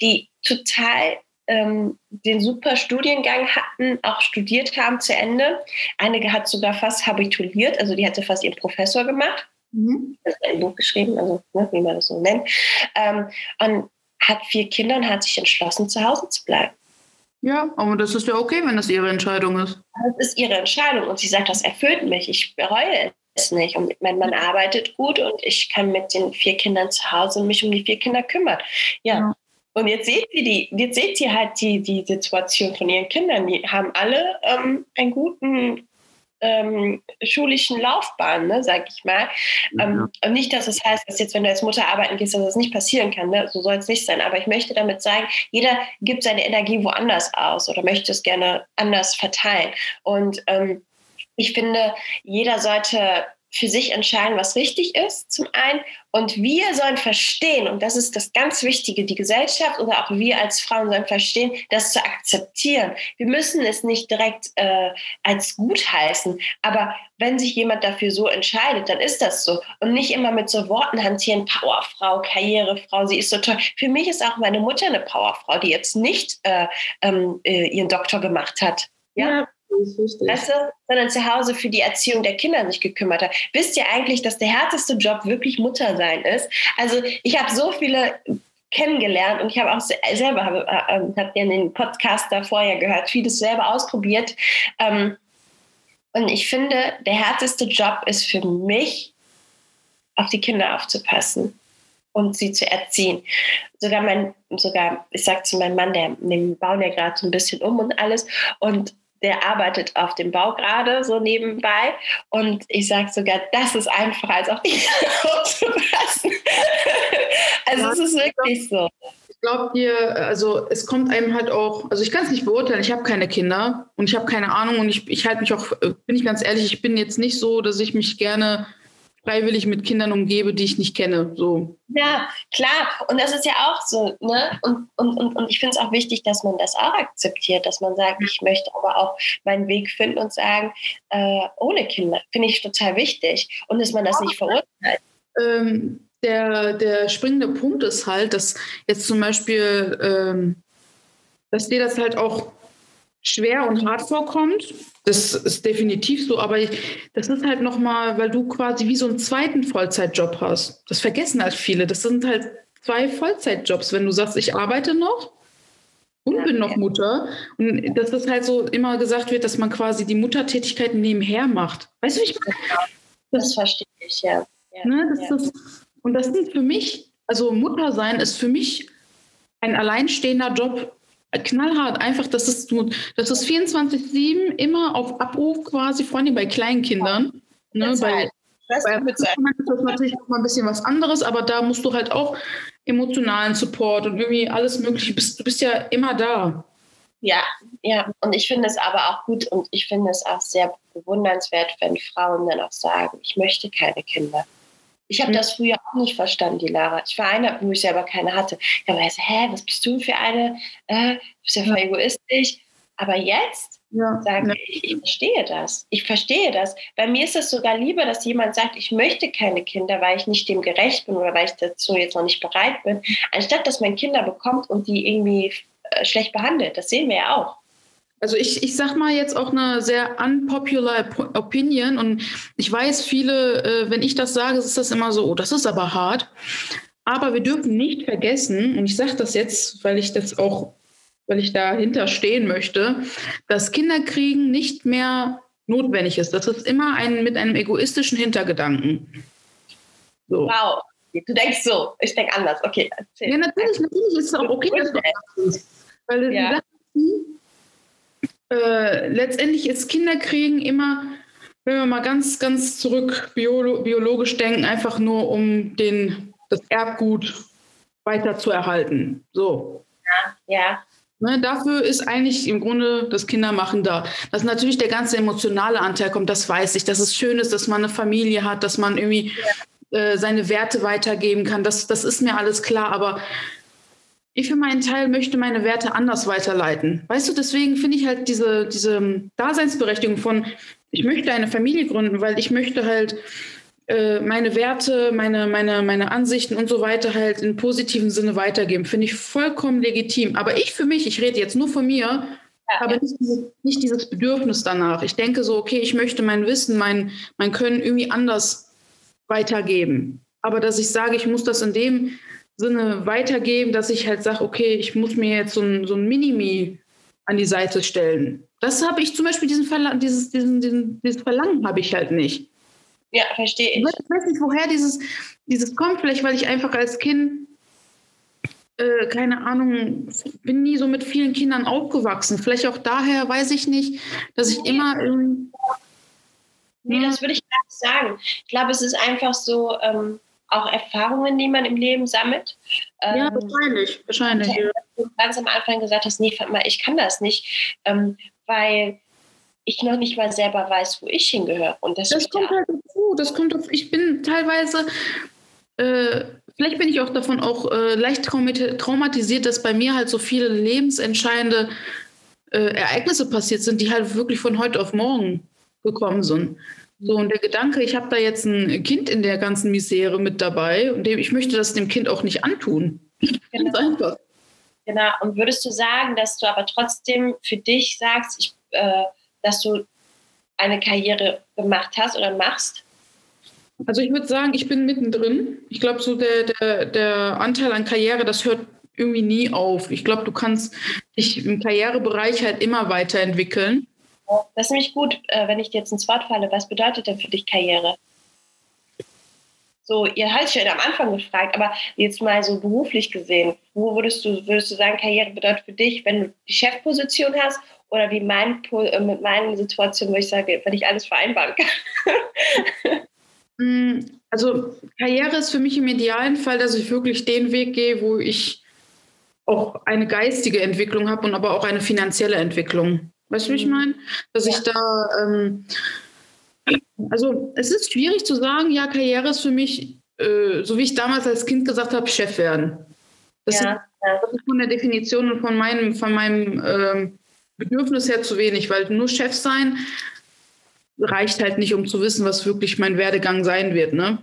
die total ähm, den super Studiengang hatten, auch studiert haben zu Ende. Einige hat sogar fast habituliert, also die hatte fast ihren Professor gemacht. Mhm. Ein Buch geschrieben, also ne, wie man das so nennt. Ähm, und hat vier Kinder und hat sich entschlossen, zu Hause zu bleiben. Ja, aber das ist ja okay, wenn das ihre Entscheidung ist. Das ist ihre Entscheidung und sie sagt, das erfüllt mich, ich bereue es nicht. Und mein Mann arbeitet gut und ich kann mit den vier Kindern zu Hause mich um die vier Kinder kümmern. Ja. ja. Und jetzt seht ihr die, jetzt seht ihr halt die, die Situation von ihren Kindern. Die haben alle ähm, einen guten ähm, schulischen Laufbahn, ne, sag ich mal. Ähm, Und nicht, dass es das heißt, dass jetzt, wenn du als Mutter arbeiten gehst, dass das nicht passieren kann. Ne? So soll es nicht sein. Aber ich möchte damit sagen, jeder gibt seine Energie woanders aus oder möchte es gerne anders verteilen. Und ähm, ich finde, jeder sollte für sich entscheiden, was richtig ist, zum einen. Und wir sollen verstehen, und das ist das ganz Wichtige, die Gesellschaft oder auch wir als Frauen sollen verstehen, das zu akzeptieren. Wir müssen es nicht direkt äh, als gut heißen, aber wenn sich jemand dafür so entscheidet, dann ist das so. Und nicht immer mit so Worten hantieren, Powerfrau, Karrierefrau, sie ist so toll. Für mich ist auch meine Mutter eine Powerfrau, die jetzt nicht äh, ähm, äh, ihren Doktor gemacht hat. ja. ja Weißt sondern zu Hause für die Erziehung der Kinder sich gekümmert hat. Wisst ihr eigentlich, dass der härteste Job wirklich Mutter sein ist? Also ich habe so viele kennengelernt und ich habe auch selber, habe, äh, ähm, habt ihr in den Podcast davor ja gehört, vieles selber ausprobiert. Ähm, und ich finde, der härteste Job ist für mich, auf die Kinder aufzupassen und sie zu erziehen. Sogar mein, sogar, ich sag zu meinem Mann, der, den bauen ja gerade so ein bisschen um und alles. Und der arbeitet auf dem Bau gerade so nebenbei. Und ich sage sogar, das ist einfacher als auf die aufzupassen. also ja, es ist wirklich so. Ich glaube dir, also es kommt einem halt auch, also ich kann es nicht beurteilen, ich habe keine Kinder und ich habe keine Ahnung und ich, ich halte mich auch, äh, bin ich ganz ehrlich, ich bin jetzt nicht so, dass ich mich gerne freiwillig mit Kindern umgebe, die ich nicht kenne. So. Ja, klar. Und das ist ja auch so. Ne? Und, und, und, und ich finde es auch wichtig, dass man das auch akzeptiert, dass man sagt, ich möchte aber auch meinen Weg finden und sagen, äh, ohne Kinder. Finde ich total wichtig. Und dass man das nicht verurteilt. Ähm, der, der springende Punkt ist halt, dass jetzt zum Beispiel, ähm, dass dir das halt auch schwer und hart vorkommt. Das ist definitiv so, aber das ist halt nochmal, weil du quasi wie so einen zweiten Vollzeitjob hast. Das vergessen halt viele. Das sind halt zwei Vollzeitjobs, wenn du sagst, ich arbeite noch und bin noch Mutter. Und dass das halt so immer gesagt wird, dass man quasi die Muttertätigkeit nebenher macht. Weißt du, wie ich meine? Das, das verstehe ich, ja. ja, ne, das ja. Ist, und das sind für mich, also Mutter sein ist für mich ein alleinstehender Job knallhart. Einfach, das ist, das ist 24-7 immer auf Abruf quasi, vor allem bei Kleinkindern. Ne, bei, bei ist das natürlich noch mal ein bisschen was anderes, aber da musst du halt auch emotionalen Support und irgendwie alles Mögliche. Du bist, du bist ja immer da. Ja, ja. Und ich finde es aber auch gut und ich finde es auch sehr bewundernswert, wenn Frauen dann auch sagen, ich möchte keine Kinder. Ich habe mhm. das früher auch nicht verstanden, die Lara. Ich war eine, wo ich selber keine hatte. Ja? Ich selber keine hatte. Ja, aber also, hä, was bist du für eine? Äh, du bist ja voll ja. egoistisch. Aber jetzt ja. sage ich, ich verstehe das. Ich verstehe das. Bei mir ist es sogar lieber, dass jemand sagt, ich möchte keine Kinder, weil ich nicht dem gerecht bin oder weil ich dazu jetzt noch nicht bereit bin, anstatt dass man Kinder bekommt und die irgendwie äh, schlecht behandelt. Das sehen wir ja auch. Also ich, ich sag mal jetzt auch eine sehr unpopular Opinion und ich weiß, viele, äh, wenn ich das sage, ist das immer so, oh, das ist aber hart. Aber wir dürfen nicht vergessen, und ich sage das jetzt, weil ich das auch, weil ich dahinter stehen möchte, dass Kinderkriegen nicht mehr notwendig ist. Das ist immer ein, mit einem egoistischen Hintergedanken. So. Wow. Du denkst so, ich denke anders. Okay, erzähl. Ja, natürlich, natürlich ist es auch okay, dass du das Weil ja. die Sache äh, letztendlich ist Kinderkriegen immer, wenn wir mal ganz, ganz zurück biolo biologisch denken, einfach nur um den, das Erbgut weiter zu erhalten. So. Ja, ja. Ne, dafür ist eigentlich im Grunde das Kindermachen da. Dass natürlich der ganze emotionale Anteil kommt, das weiß ich. Dass es schön ist, dass man eine Familie hat, dass man irgendwie ja. äh, seine Werte weitergeben kann. Das, das ist mir alles klar. Aber ich für meinen Teil möchte meine Werte anders weiterleiten. Weißt du, deswegen finde ich halt diese, diese Daseinsberechtigung von, ich möchte eine Familie gründen, weil ich möchte halt äh, meine Werte, meine, meine, meine Ansichten und so weiter halt in positiven Sinne weitergeben. Finde ich vollkommen legitim. Aber ich für mich, ich rede jetzt nur von mir, ja, habe nicht, diese, nicht dieses Bedürfnis danach. Ich denke so, okay, ich möchte mein Wissen, mein, mein Können irgendwie anders weitergeben. Aber dass ich sage, ich muss das in dem Sinne weitergeben, dass ich halt sage, okay, ich muss mir jetzt so ein, so ein Minimi an die Seite stellen. Das habe ich zum Beispiel, diesen Verla dieses, diesen, diesen, dieses Verlangen habe ich halt nicht. Ja, verstehe ich. Ich weiß nicht, woher dieses, dieses kommt. Vielleicht, weil ich einfach als Kind, äh, keine Ahnung, bin nie so mit vielen Kindern aufgewachsen. Vielleicht auch daher, weiß ich nicht, dass ich immer. Ähm, nee, das würde ich gar nicht sagen. Ich glaube, es ist einfach so, ähm, auch Erfahrungen, die man im Leben sammelt. Ja, ähm, wahrscheinlich, wahrscheinlich. Ja. Du ganz am Anfang gesagt hast, nee, ich kann das nicht, ähm, weil ich noch nicht mal selber weiß, wo ich hingehöre. Und das, das kommt halt dazu. Das kommt auf, ich bin teilweise, äh, vielleicht bin ich auch davon auch äh, leicht traumatisiert, dass bei mir halt so viele lebensentscheidende äh, Ereignisse passiert sind, die halt wirklich von heute auf morgen gekommen sind. So, und der Gedanke, ich habe da jetzt ein Kind in der ganzen Misere mit dabei und dem, ich möchte das dem Kind auch nicht antun. Genau. einfach. Genau. Und würdest du sagen, dass du aber trotzdem für dich sagst, ich, äh, dass du eine Karriere gemacht hast oder machst? Also ich würde sagen, ich bin mittendrin. Ich glaube, so der, der, der Anteil an Karriere, das hört irgendwie nie auf. Ich glaube, du kannst dich im Karrierebereich halt immer weiterentwickeln. Das ist nämlich gut, äh, wenn ich dir jetzt ins Wort falle. Was bedeutet denn für dich Karriere? So, ihr habt schon am Anfang gefragt, aber jetzt mal so beruflich gesehen, wo würdest du, würdest du sagen, Karriere bedeutet für dich, wenn du die Chefposition hast oder wie mein, äh, mit meiner Situation, wo ich sage, wenn ich alles vereinbaren kann? Mm, also Karriere ist für mich im idealen Fall, dass ich wirklich den Weg gehe, wo ich auch eine geistige Entwicklung habe und aber auch eine finanzielle Entwicklung. Weißt du, wie ich mhm. meine? Dass ja. ich da, ähm, also es ist schwierig zu sagen, ja, Karriere ist für mich, äh, so wie ich damals als Kind gesagt habe, Chef werden. Das, ja. ist, das ist von der Definition und von meinem, von meinem ähm, Bedürfnis her zu wenig, weil nur Chef sein reicht halt nicht, um zu wissen, was wirklich mein Werdegang sein wird. Ne?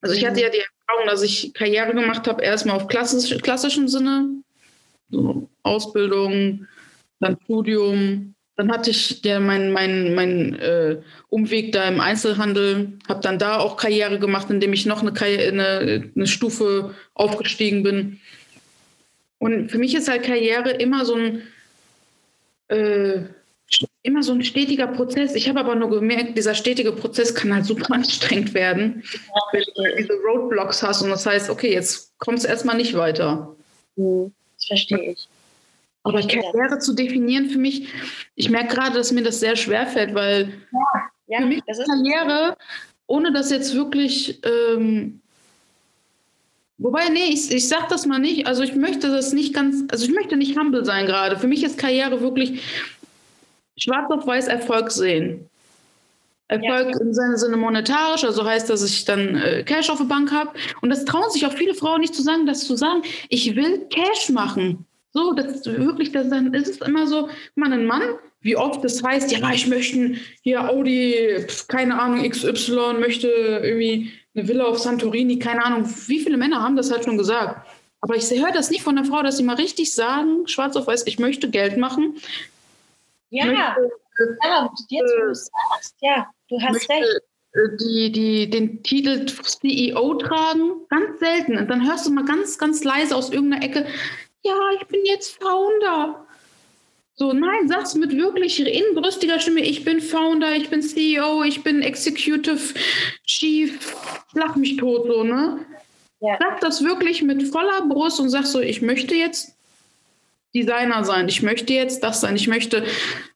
Also ich hatte mhm. ja die Erfahrung, dass ich Karriere gemacht habe, erstmal auf klassisch, klassischem Sinne, so Ausbildung, dann Studium. Dann hatte ich ja meinen mein, mein, äh, Umweg da im Einzelhandel, habe dann da auch Karriere gemacht, indem ich noch eine, eine, eine Stufe aufgestiegen bin. Und für mich ist halt Karriere immer so ein äh, immer so ein stetiger Prozess. Ich habe aber nur gemerkt, dieser stetige Prozess kann halt super anstrengend werden, wenn du diese Roadblocks hast und das heißt, okay, jetzt kommst du erstmal nicht weiter. Mhm. Das verstehe ich. Aber Karriere zu definieren für mich, ich merke gerade, dass mir das sehr schwer fällt, weil ja, ja, für mich das ist Karriere, ohne das jetzt wirklich, ähm, wobei, nee, ich, ich sag das mal nicht, also ich möchte das nicht ganz, also ich möchte nicht humble sein gerade. Für mich ist Karriere wirklich schwarz auf weiß Erfolg sehen. Erfolg ja. im Sinne, Sinne monetarisch, also heißt, dass ich dann äh, Cash auf der Bank habe. Und das trauen sich auch viele Frauen nicht zu sagen, das zu sagen, ich will Cash machen. So, das ist wirklich, das, dann ist es immer so, man, ein Mann, wie oft das heißt, ja, ich möchte hier Audi, keine Ahnung, XY, möchte irgendwie eine Villa auf Santorini, keine Ahnung, wie viele Männer haben das halt schon gesagt. Aber ich höre das nicht von der Frau, dass sie mal richtig sagen, schwarz auf weiß, ich möchte Geld machen. Ja, möchte, ja jetzt du sagst, ja, du hast möchte, recht. Äh, die, die den Titel CEO tragen, ganz selten. Und dann hörst du mal ganz, ganz leise aus irgendeiner Ecke, ja, ich bin jetzt Founder. So, nein, sag's mit wirklich inbrüstiger Stimme. Ich bin Founder, ich bin CEO, ich bin Executive Chief. Lach mich tot, so, ne? Ja. Sag das wirklich mit voller Brust und sag so, ich möchte jetzt Designer sein, ich möchte jetzt das sein, ich möchte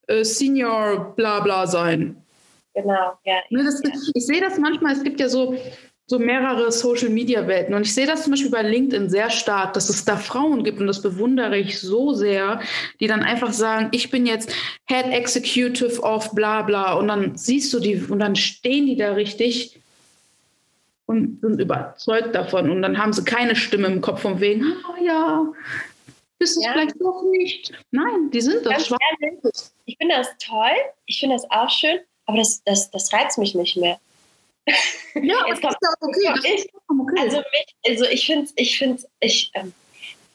äh, Senior bla bla sein. Genau, ja. Ne, das, ja. Ich sehe das manchmal, es gibt ja so so mehrere Social-Media-Welten. Und ich sehe das zum Beispiel bei LinkedIn sehr stark, dass es da Frauen gibt, und das bewundere ich so sehr, die dann einfach sagen, ich bin jetzt Head Executive of bla bla. Und dann siehst du die, und dann stehen die da richtig und sind überzeugt davon. Und dann haben sie keine Stimme im Kopf von wegen, ah ja, bist du ja. vielleicht doch nicht. Nein, die sind das. Ehrlich, ich finde das toll, ich finde das auch schön, aber das, das, das reizt mich nicht mehr. Ja, jetzt kommt, okay. Ich, okay. Also, mich, also ich finde, ich finde, ich, ähm,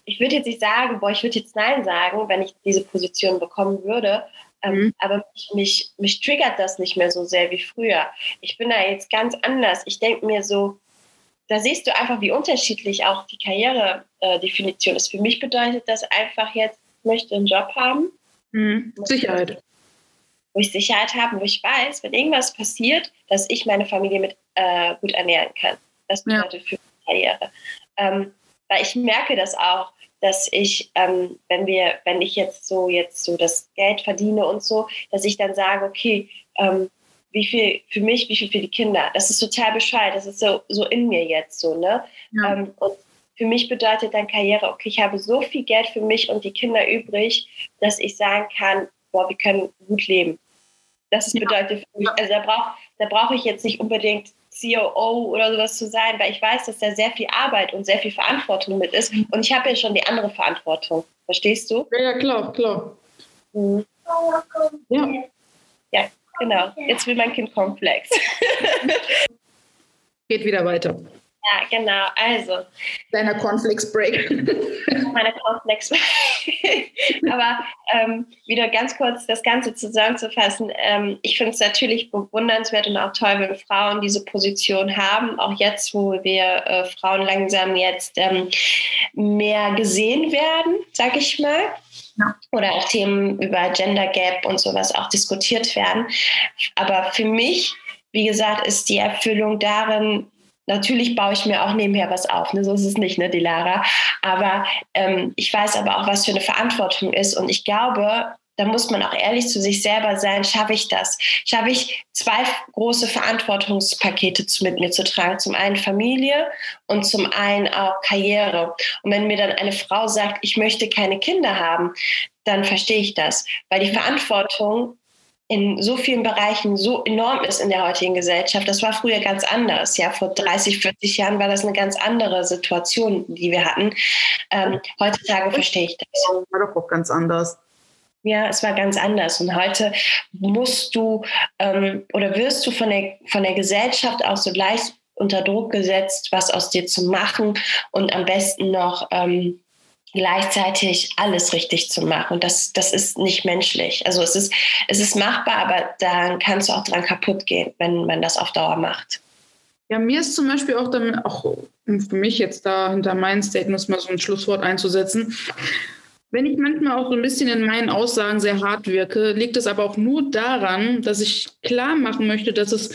ich würde jetzt nicht sagen, boah, ich würde jetzt Nein sagen, wenn ich diese Position bekommen würde. Ähm, mhm. Aber mich, mich, mich triggert das nicht mehr so sehr wie früher. Ich bin da jetzt ganz anders. Ich denke mir so, da siehst du einfach, wie unterschiedlich auch die Karrieredefinition ist. Für mich bedeutet das einfach jetzt, ich möchte einen Job haben. Mhm. Sicherheit wo ich Sicherheit habe, wo ich weiß, wenn irgendwas passiert, dass ich meine Familie mit äh, gut ernähren kann. Das bedeutet ja. für die Karriere. Ähm, weil ich merke das auch, dass ich, ähm, wenn wir, wenn ich jetzt so jetzt so das Geld verdiene und so, dass ich dann sage, okay, ähm, wie viel für mich, wie viel für die Kinder. Das ist total bescheuert. Das ist so, so in mir jetzt so, ne? Ja. Ähm, und für mich bedeutet dann Karriere, okay, ich habe so viel Geld für mich und die Kinder übrig, dass ich sagen kann, boah, wir können gut leben. Das ist bedeutet für mich, also da brauche da brauch ich jetzt nicht unbedingt COO oder sowas zu sein, weil ich weiß, dass da sehr viel Arbeit und sehr viel Verantwortung mit ist. Mhm. Und ich habe ja schon die andere Verantwortung. Verstehst du? Ja, ja klar, klar. Mhm. Ja. ja, genau. Jetzt will mein Kind Komplex. Geht wieder weiter. Ja, genau. Also. Deiner Cornflakes Break. Meine Cornflakes Break. Aber ähm, wieder ganz kurz das Ganze zusammenzufassen. Ähm, ich finde es natürlich bewundernswert und auch toll, wenn Frauen diese Position haben. Auch jetzt, wo wir äh, Frauen langsam jetzt ähm, mehr gesehen werden, sag ich mal. Ja. Oder auch Themen über Gender Gap und sowas auch diskutiert werden. Aber für mich, wie gesagt, ist die Erfüllung darin, Natürlich baue ich mir auch nebenher was auf, ne? so ist es nicht, ne, die Lara. Aber ähm, ich weiß aber auch, was für eine Verantwortung ist. Und ich glaube, da muss man auch ehrlich zu sich selber sein, schaffe ich das? Schaffe ich zwei große Verantwortungspakete mit mir zu tragen? Zum einen Familie und zum einen auch Karriere. Und wenn mir dann eine Frau sagt, ich möchte keine Kinder haben, dann verstehe ich das, weil die Verantwortung in so vielen Bereichen so enorm ist in der heutigen Gesellschaft. Das war früher ganz anders. Ja, vor 30, 40 Jahren war das eine ganz andere Situation, die wir hatten. Ähm, heutzutage verstehe ich das. War doch auch ganz anders. Ja, es war ganz anders. Und heute musst du ähm, oder wirst du von der, von der Gesellschaft auch so leicht unter Druck gesetzt, was aus dir zu machen und am besten noch ähm, gleichzeitig alles richtig zu machen. Das, das ist nicht menschlich. Also es ist, es ist machbar, aber dann kannst du auch dran kaputt gehen, wenn man das auf Dauer macht. Ja, mir ist zum Beispiel auch dann, auch für mich jetzt da hinter meinen Statements mal so ein Schlusswort einzusetzen. Wenn ich manchmal auch so ein bisschen in meinen Aussagen sehr hart wirke, liegt es aber auch nur daran, dass ich klar machen möchte, dass es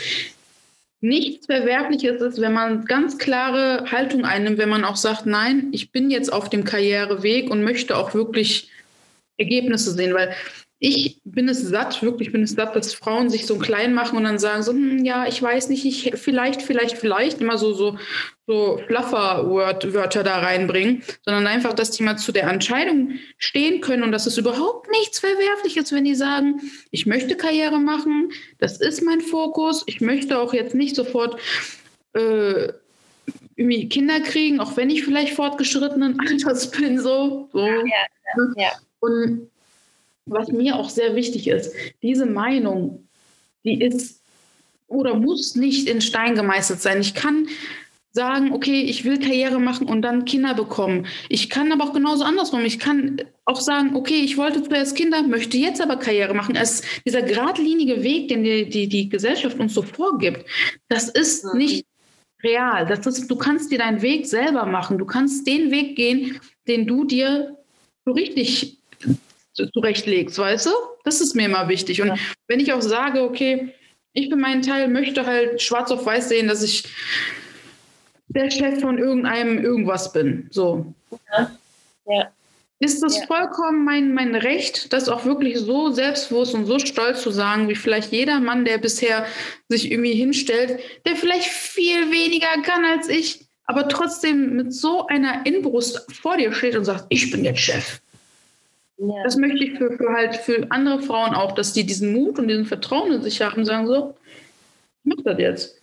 nichts Verwerfliches ist, wenn man ganz klare Haltung einnimmt, wenn man auch sagt, nein, ich bin jetzt auf dem Karriereweg und möchte auch wirklich Ergebnisse sehen, weil ich bin es satt, wirklich bin es satt, dass Frauen sich so klein machen und dann sagen so, hm, ja, ich weiß nicht, ich vielleicht, vielleicht, vielleicht, immer so, so, so fluffer Wörter da reinbringen, sondern einfach, dass die mal zu der Entscheidung stehen können und dass es überhaupt nichts Verwerfliches, wenn die sagen, ich möchte Karriere machen, das ist mein Fokus, ich möchte auch jetzt nicht sofort äh, irgendwie Kinder kriegen, auch wenn ich vielleicht fortgeschrittenen Alters bin, so. so. Ja, ja, ja. Und was mir auch sehr wichtig ist, diese Meinung, die ist oder muss nicht in Stein gemeißelt sein. Ich kann sagen, okay, ich will Karriere machen und dann Kinder bekommen. Ich kann aber auch genauso andersrum. Ich kann auch sagen, okay, ich wollte zuerst Kinder, möchte jetzt aber Karriere machen. Es, dieser geradlinige Weg, den die, die, die Gesellschaft uns so vorgibt, das ist mhm. nicht real. Das ist, du kannst dir deinen Weg selber machen. Du kannst den Weg gehen, den du dir so richtig zurechtlegst, weißt du? Das ist mir immer wichtig. Und ja. wenn ich auch sage, okay, ich für meinen Teil möchte halt schwarz auf weiß sehen, dass ich der Chef von irgendeinem irgendwas bin. So. Ja. ja. Ist das ja. vollkommen mein, mein Recht, das auch wirklich so selbstbewusst und so stolz zu sagen, wie vielleicht jeder Mann, der bisher sich irgendwie hinstellt, der vielleicht viel weniger kann als ich, aber trotzdem mit so einer Inbrust vor dir steht und sagt, ich bin der Chef. Ja. Das möchte ich für, für, halt für andere Frauen auch, dass die diesen Mut und diesen Vertrauen in sich haben und sagen so, ich mach das jetzt.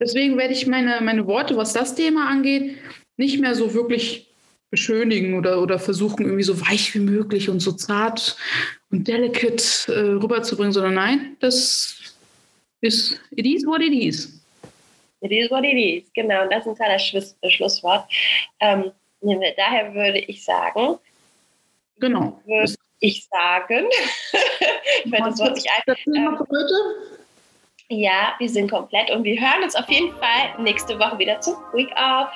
Deswegen werde ich meine, meine Worte, was das Thema angeht, nicht mehr so wirklich beschönigen oder, oder versuchen, irgendwie so weich wie möglich und so zart und delicate äh, rüberzubringen, sondern nein, das ist, it is what it is. It is what it is, genau. Und das ist ein kleiner Schluss, Schlusswort. Ähm, daher würde ich sagen, Genau. Würde ich sagen. ich werde das Wort nicht ein. Ähm, ja, wir sind komplett und wir hören uns auf jeden Fall nächste Woche wieder zu Week Off.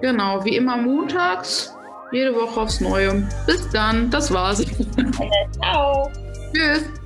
Genau, wie immer montags, jede Woche aufs Neue. Bis dann, das war's. Ciao. Tschüss.